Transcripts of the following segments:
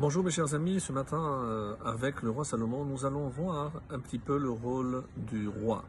Bonjour mes chers amis, ce matin euh, avec le roi Salomon, nous allons voir un petit peu le rôle du roi.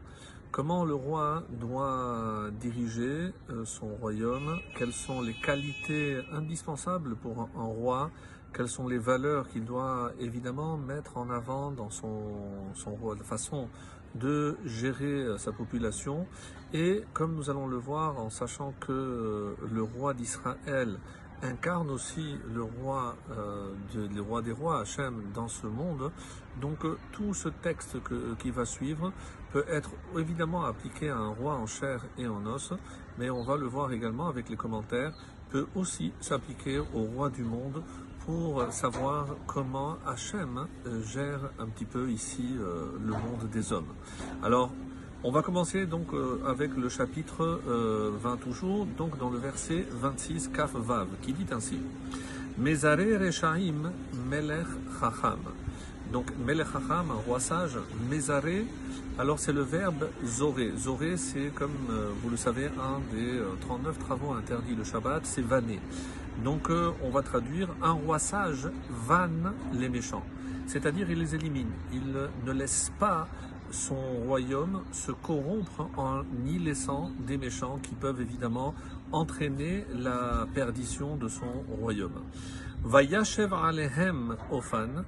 Comment le roi doit diriger euh, son royaume, quelles sont les qualités indispensables pour un roi, quelles sont les valeurs qu'il doit évidemment mettre en avant dans son, son rôle, façon de gérer euh, sa population. Et comme nous allons le voir en sachant que le roi d'Israël incarne aussi le roi, euh, le roi des rois, Hachem, dans ce monde. Donc euh, tout ce texte qui va suivre peut être évidemment appliqué à un roi en chair et en os, mais on va le voir également avec les commentaires, peut aussi s'appliquer au roi du monde pour savoir comment Hachem euh, gère un petit peu ici le monde des hommes. Alors, on va commencer donc euh, avec le chapitre 20 euh, toujours, donc dans le verset 26, Kaf Vav, qui dit ainsi Mezare Rechaim Melech Chacham. Donc Melech un roi sage, Mezare, alors c'est le verbe zoré. Zoré, c'est comme euh, vous le savez, un des 39 travaux interdits le Shabbat, c'est vanner. Donc on va traduire un roi sage vanne les méchants. C'est-à-dire il les élimine. Il ne laisse pas son royaume se corrompre en y laissant des méchants qui peuvent évidemment entraîner la perdition de son royaume. Vayashev alehem ofan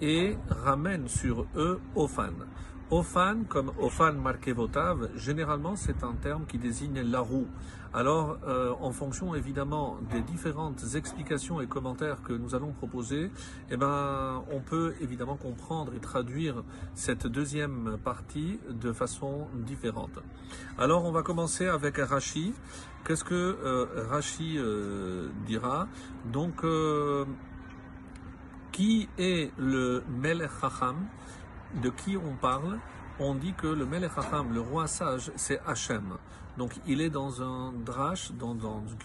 et ramène sur eux ofan. Ofan, comme Ofan Markevotav, généralement c'est un terme qui désigne la roue. Alors, euh, en fonction évidemment des différentes explications et commentaires que nous allons proposer, eh ben, on peut évidemment comprendre et traduire cette deuxième partie de façon différente. Alors, on va commencer avec Rashi. Qu'est-ce que euh, Rashi euh, dira? Donc, qui est le Melech de qui on parle, on dit que le Melech Hacham, le roi sage, c'est Hachem. Donc il est dans un drash, dans,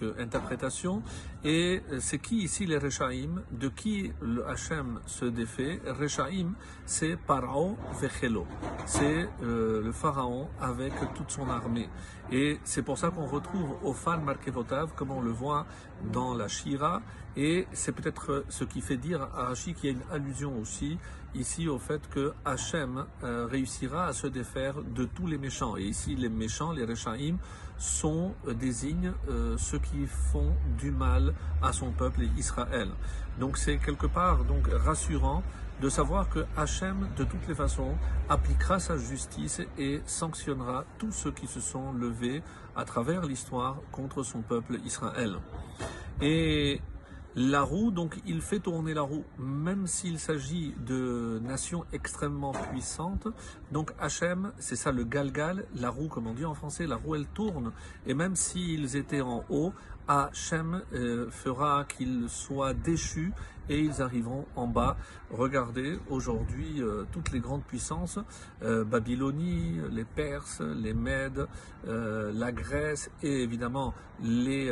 une interprétation. Et c'est qui ici les Rechaim De qui le Hachem se défait? Rechaim, c'est Paro Vechelo. C'est euh, le pharaon avec toute son armée. Et c'est pour ça qu'on retrouve Fan Markevotav, comme on le voit dans la Shira. Et c'est peut-être ce qui fait dire à Rashi qu'il y a une allusion aussi ici au fait que Hachem euh, réussira à se défaire de tous les méchants. Et ici, les méchants, les Rechaim, sont, euh, désignent euh, ceux qui font du mal à son peuple Israël. Donc c'est quelque part donc rassurant de savoir que Hachem, de toutes les façons, appliquera sa justice et sanctionnera tous ceux qui se sont levés à travers l'histoire contre son peuple Israël. Et la roue, donc il fait tourner la roue, même s'il s'agit de nations extrêmement puissantes. Donc Hachem, c'est ça le galgal, la roue comme on dit en français, la roue elle tourne. Et même s'ils étaient en haut, Hachem euh, fera qu'ils soient déchus et ils arriveront en bas. Regardez aujourd'hui euh, toutes les grandes puissances, euh, Babylonie, les Perses, les Mèdes, la Grèce et évidemment les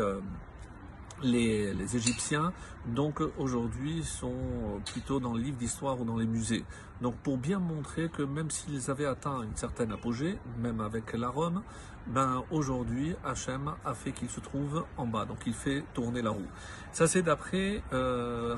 les, Égyptiens, donc aujourd'hui, sont plutôt dans le livre d'histoire ou dans les musées. Donc pour bien montrer que même s'ils avaient atteint une certaine apogée, même avec la Rome, ben aujourd'hui Hachem a fait qu'il se trouve en bas, donc il fait tourner la roue. Ça c'est d'après euh.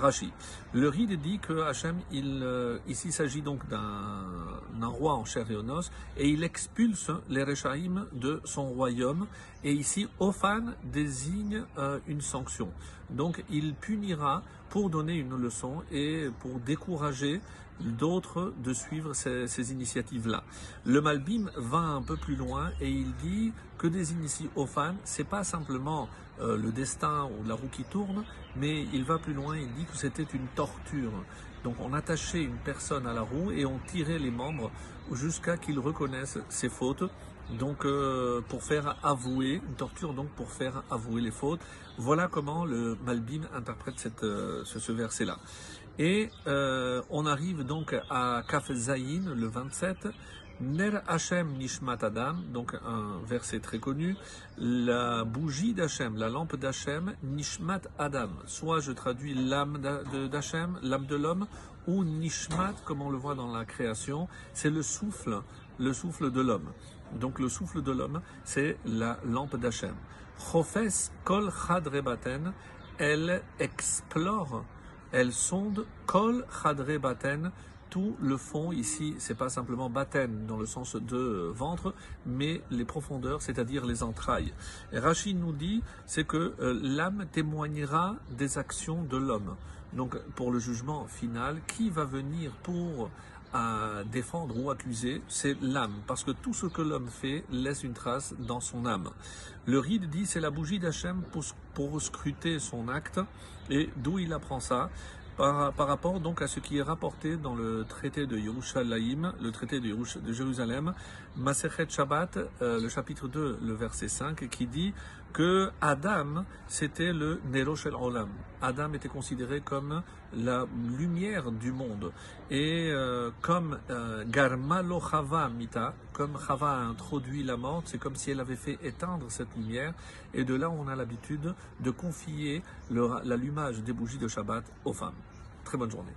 Le Ride dit que Hachem, il, euh, ici il s'agit donc d'un roi en chair et en os, et il expulse les Rechaim de son royaume, et ici Ophan désigne euh, une sanction. Donc il punira pour donner une leçon et pour décourager d'autres de suivre ces, initiatives-là. Le Malbim va un peu plus loin et il dit que des initiés aux fans, c'est pas simplement euh, le destin ou la roue qui tourne, mais il va plus loin, il dit que c'était une torture. Donc on attachait une personne à la roue et on tirait les membres jusqu'à qu'il reconnaisse ses fautes. Donc euh, pour faire avouer, une torture donc pour faire avouer les fautes. Voilà comment le Malbim interprète euh, ce verset-là. Et euh, on arrive donc à Kaf le 27. Ner Hashem Nishmat Adam, donc un verset très connu. La bougie d'Hachem, la lampe d'Hachem, Nishmat Adam. Soit je traduis l'âme d'Hachem, l'âme de l'homme, ou Nishmat, comme on le voit dans la création, c'est le souffle, le souffle de l'homme. Donc le souffle de l'homme, c'est la lampe d'Hachem. Chofes Kol Chadrebaten, elle explore elles sondent kol chadre baten, tout le fond ici, c'est pas simplement baten dans le sens de ventre, mais les profondeurs, c'est-à-dire les entrailles. Et Rachid nous dit, c'est que euh, l'âme témoignera des actions de l'homme. Donc pour le jugement final, qui va venir pour à défendre ou accuser, c'est l'âme, parce que tout ce que l'homme fait laisse une trace dans son âme. Le ride dit c'est la bougie d'Hachem pour, pour scruter son acte, et d'où il apprend ça? Par, par, rapport donc à ce qui est rapporté dans le traité de Yerushalayim, le traité de, Jérusalem, Masechet Shabbat, euh, le chapitre 2, le verset 5, qui dit que Adam, c'était le Nero Shel Olam. Adam était considéré comme la lumière du monde. Et euh, comme euh, Garmalo Chava Mita, comme Chava a introduit la mort, c'est comme si elle avait fait éteindre cette lumière. Et de là, on a l'habitude de confier l'allumage des bougies de Shabbat aux femmes. Très bonne journée.